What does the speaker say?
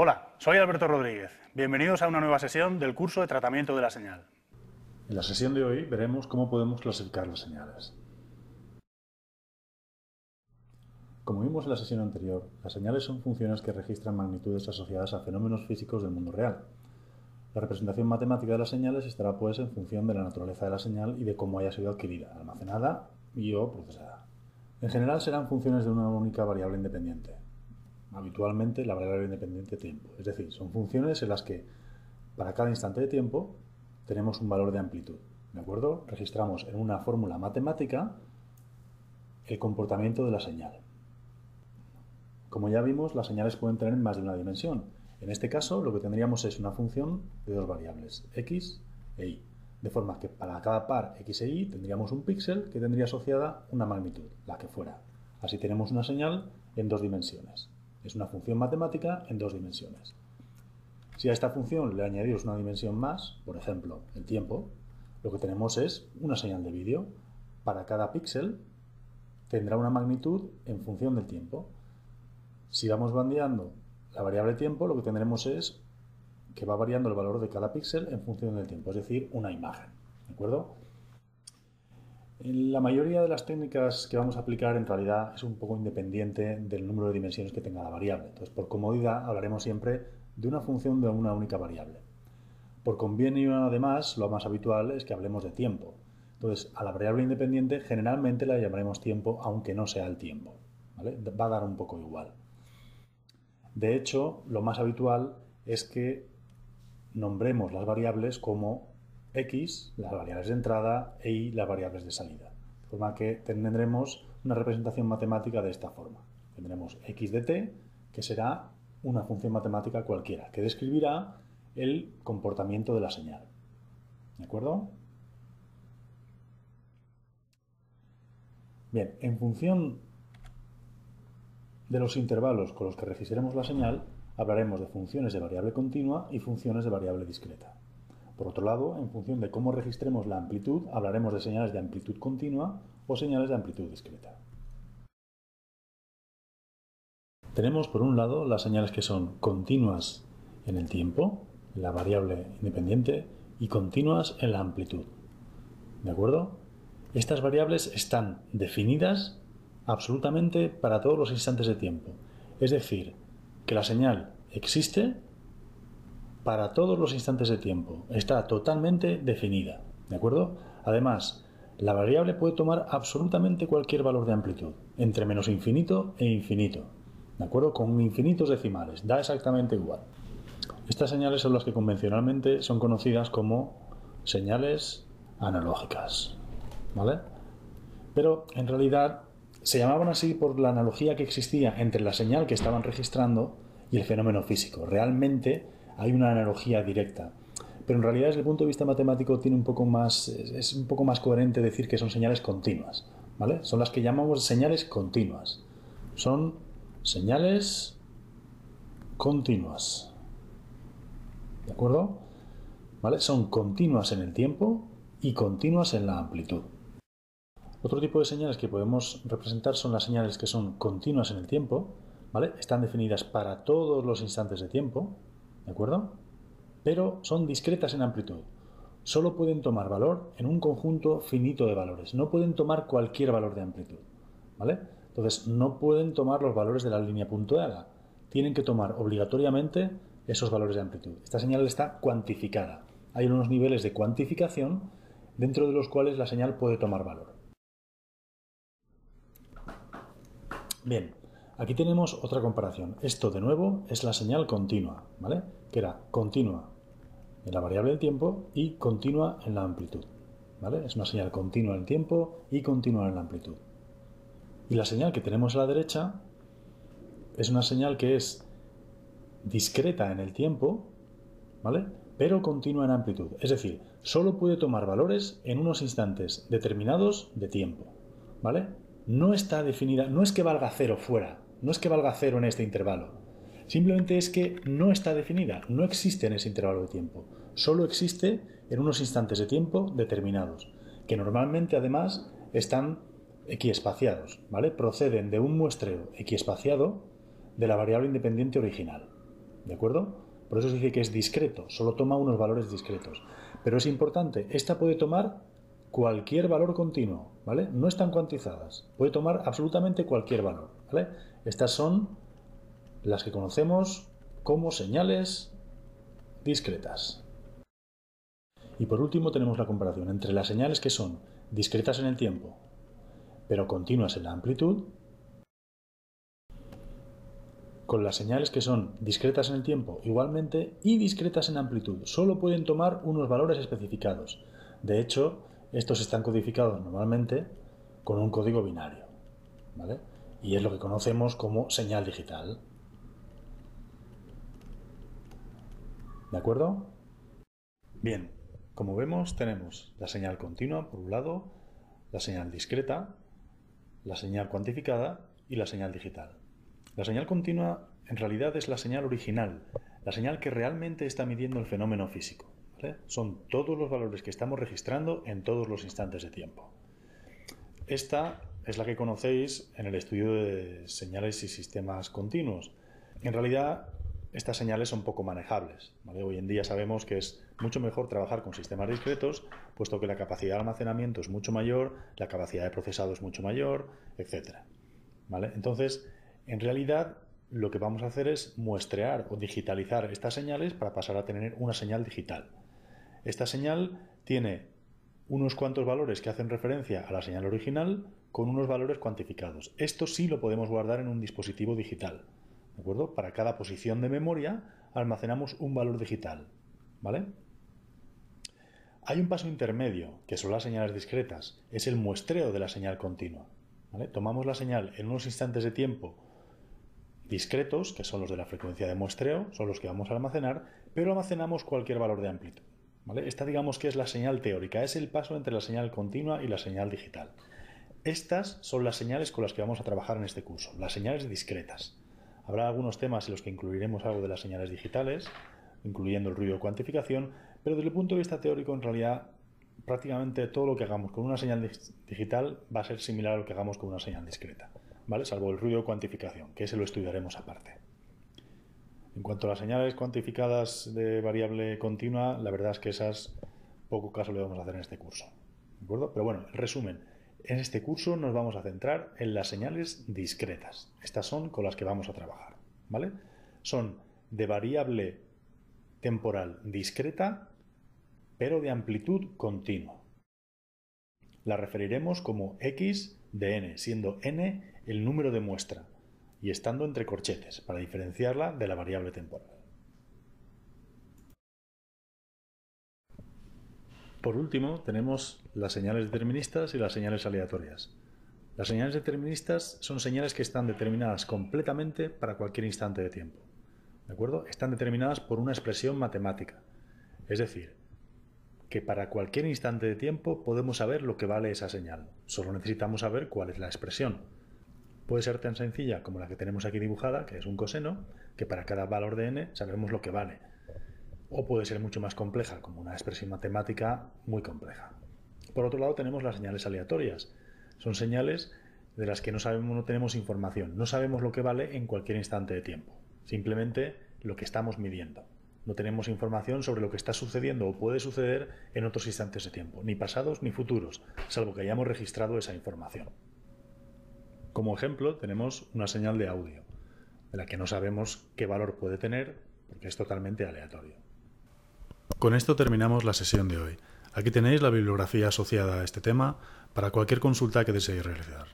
Hola, soy Alberto Rodríguez. Bienvenidos a una nueva sesión del curso de tratamiento de la señal. En la sesión de hoy veremos cómo podemos clasificar las señales. Como vimos en la sesión anterior, las señales son funciones que registran magnitudes asociadas a fenómenos físicos del mundo real. La representación matemática de las señales estará pues en función de la naturaleza de la señal y de cómo haya sido adquirida, almacenada y o procesada. En general serán funciones de una única variable independiente, habitualmente la variable independiente tiempo. Es decir, son funciones en las que para cada instante de tiempo tenemos un valor de amplitud. ¿De acuerdo? Registramos en una fórmula matemática el comportamiento de la señal. Como ya vimos, las señales pueden tener más de una dimensión. En este caso, lo que tendríamos es una función de dos variables, x e y. De forma que para cada par x e y tendríamos un píxel que tendría asociada una magnitud, la que fuera. Así tenemos una señal en dos dimensiones. Es una función matemática en dos dimensiones. Si a esta función le añadimos una dimensión más, por ejemplo, el tiempo, lo que tenemos es una señal de vídeo. Para cada píxel tendrá una magnitud en función del tiempo. Si vamos bandeando la variable tiempo, lo que tendremos es que va variando el valor de cada píxel en función del tiempo, es decir, una imagen. ¿De acuerdo? La mayoría de las técnicas que vamos a aplicar en realidad es un poco independiente del número de dimensiones que tenga la variable. Entonces, por comodidad, hablaremos siempre de una función de una única variable. Por convenio, además, lo más habitual es que hablemos de tiempo. Entonces, a la variable independiente generalmente la llamaremos tiempo, aunque no sea el tiempo. Va a dar un poco igual. De hecho, lo más habitual es que nombremos las variables como x, las variables de entrada, e y, las variables de salida. De forma que tendremos una representación matemática de esta forma. Tendremos x de t, que será una función matemática cualquiera, que describirá el comportamiento de la señal. ¿De acuerdo? Bien, en función de los intervalos con los que registremos la señal, hablaremos de funciones de variable continua y funciones de variable discreta. Por otro lado, en función de cómo registremos la amplitud, hablaremos de señales de amplitud continua o señales de amplitud discreta. Tenemos por un lado las señales que son continuas en el tiempo, la variable independiente, y continuas en la amplitud. ¿De acuerdo? Estas variables están definidas absolutamente para todos los instantes de tiempo. Es decir, que la señal existe para todos los instantes de tiempo. Está totalmente definida. ¿De acuerdo? Además, la variable puede tomar absolutamente cualquier valor de amplitud, entre menos infinito e infinito. ¿De acuerdo? Con infinitos decimales. Da exactamente igual. Estas señales son las que convencionalmente son conocidas como señales analógicas. ¿Vale? Pero en realidad se llamaban así por la analogía que existía entre la señal que estaban registrando y el fenómeno físico. Realmente hay una analogía directa. Pero en realidad desde el punto de vista matemático tiene un poco más, es un poco más coherente decir que son señales continuas. ¿vale? Son las que llamamos señales continuas. Son señales continuas. ¿De acuerdo? ¿Vale? Son continuas en el tiempo y continuas en la amplitud. Otro tipo de señales que podemos representar son las señales que son continuas en el tiempo, ¿vale? Están definidas para todos los instantes de tiempo, ¿de acuerdo? Pero son discretas en amplitud. Solo pueden tomar valor en un conjunto finito de valores. No pueden tomar cualquier valor de amplitud, ¿vale? Entonces, no pueden tomar los valores de la línea puntuada. Tienen que tomar obligatoriamente esos valores de amplitud. Esta señal está cuantificada. Hay unos niveles de cuantificación dentro de los cuales la señal puede tomar valor. Bien, aquí tenemos otra comparación. Esto de nuevo es la señal continua, ¿vale? Que era continua en la variable del tiempo y continua en la amplitud. ¿Vale? Es una señal continua en el tiempo y continua en la amplitud. Y la señal que tenemos a la derecha es una señal que es discreta en el tiempo, ¿vale? Pero continua en amplitud. Es decir, solo puede tomar valores en unos instantes determinados de tiempo, ¿vale? No está definida, no es que valga cero fuera, no es que valga cero en este intervalo, simplemente es que no está definida, no existe en ese intervalo de tiempo, solo existe en unos instantes de tiempo determinados, que normalmente además están equiespaciados, ¿vale? Proceden de un muestreo equiespaciado de la variable independiente original, ¿de acuerdo? Por eso se dice que es discreto, solo toma unos valores discretos. Pero es importante, esta puede tomar cualquier valor continuo, ¿vale? No están cuantizadas, puede tomar absolutamente cualquier valor, ¿vale? Estas son las que conocemos como señales discretas. Y por último tenemos la comparación entre las señales que son discretas en el tiempo, pero continuas en la amplitud, con las señales que son discretas en el tiempo igualmente y discretas en amplitud. Solo pueden tomar unos valores especificados. De hecho, estos están codificados normalmente con un código binario. ¿vale? Y es lo que conocemos como señal digital. ¿De acuerdo? Bien, como vemos tenemos la señal continua por un lado, la señal discreta, la señal cuantificada y la señal digital. La señal continua en realidad es la señal original, la señal que realmente está midiendo el fenómeno físico. Son todos los valores que estamos registrando en todos los instantes de tiempo. Esta es la que conocéis en el estudio de señales y sistemas continuos. En realidad, estas señales son poco manejables. Hoy en día sabemos que es mucho mejor trabajar con sistemas discretos, puesto que la capacidad de almacenamiento es mucho mayor, la capacidad de procesado es mucho mayor, etc. Entonces, en realidad, lo que vamos a hacer es muestrear o digitalizar estas señales para pasar a tener una señal digital. Esta señal tiene unos cuantos valores que hacen referencia a la señal original con unos valores cuantificados. Esto sí lo podemos guardar en un dispositivo digital. ¿De acuerdo? Para cada posición de memoria almacenamos un valor digital. ¿Vale? Hay un paso intermedio, que son las señales discretas. Es el muestreo de la señal continua. Tomamos la señal en unos instantes de tiempo discretos, que son los de la frecuencia de muestreo, son los que vamos a almacenar, pero almacenamos cualquier valor de amplitud. Esta digamos que es la señal teórica, es el paso entre la señal continua y la señal digital. Estas son las señales con las que vamos a trabajar en este curso, las señales discretas. Habrá algunos temas en los que incluiremos algo de las señales digitales, incluyendo el ruido de cuantificación, pero desde el punto de vista teórico, en realidad, prácticamente todo lo que hagamos con una señal digital va a ser similar a lo que hagamos con una señal discreta. ¿vale? Salvo el ruido de cuantificación, que ese lo estudiaremos aparte. En cuanto a las señales cuantificadas de variable continua, la verdad es que esas poco caso le vamos a hacer en este curso. ¿De acuerdo? Pero bueno, en resumen, en este curso nos vamos a centrar en las señales discretas. Estas son con las que vamos a trabajar. ¿Vale? Son de variable temporal discreta, pero de amplitud continua. La referiremos como x de n, siendo n el número de muestra y estando entre corchetes para diferenciarla de la variable temporal. Por último, tenemos las señales deterministas y las señales aleatorias. Las señales deterministas son señales que están determinadas completamente para cualquier instante de tiempo. ¿De acuerdo? Están determinadas por una expresión matemática. Es decir, que para cualquier instante de tiempo podemos saber lo que vale esa señal. Solo necesitamos saber cuál es la expresión. Puede ser tan sencilla como la que tenemos aquí dibujada, que es un coseno, que para cada valor de n sabemos lo que vale. O puede ser mucho más compleja, como una expresión matemática muy compleja. Por otro lado, tenemos las señales aleatorias. Son señales de las que no sabemos, no tenemos información. No sabemos lo que vale en cualquier instante de tiempo. Simplemente lo que estamos midiendo. No tenemos información sobre lo que está sucediendo o puede suceder en otros instantes de tiempo, ni pasados ni futuros, salvo que hayamos registrado esa información. Como ejemplo, tenemos una señal de audio, de la que no sabemos qué valor puede tener porque es totalmente aleatorio. Con esto terminamos la sesión de hoy. Aquí tenéis la bibliografía asociada a este tema para cualquier consulta que deseéis realizar.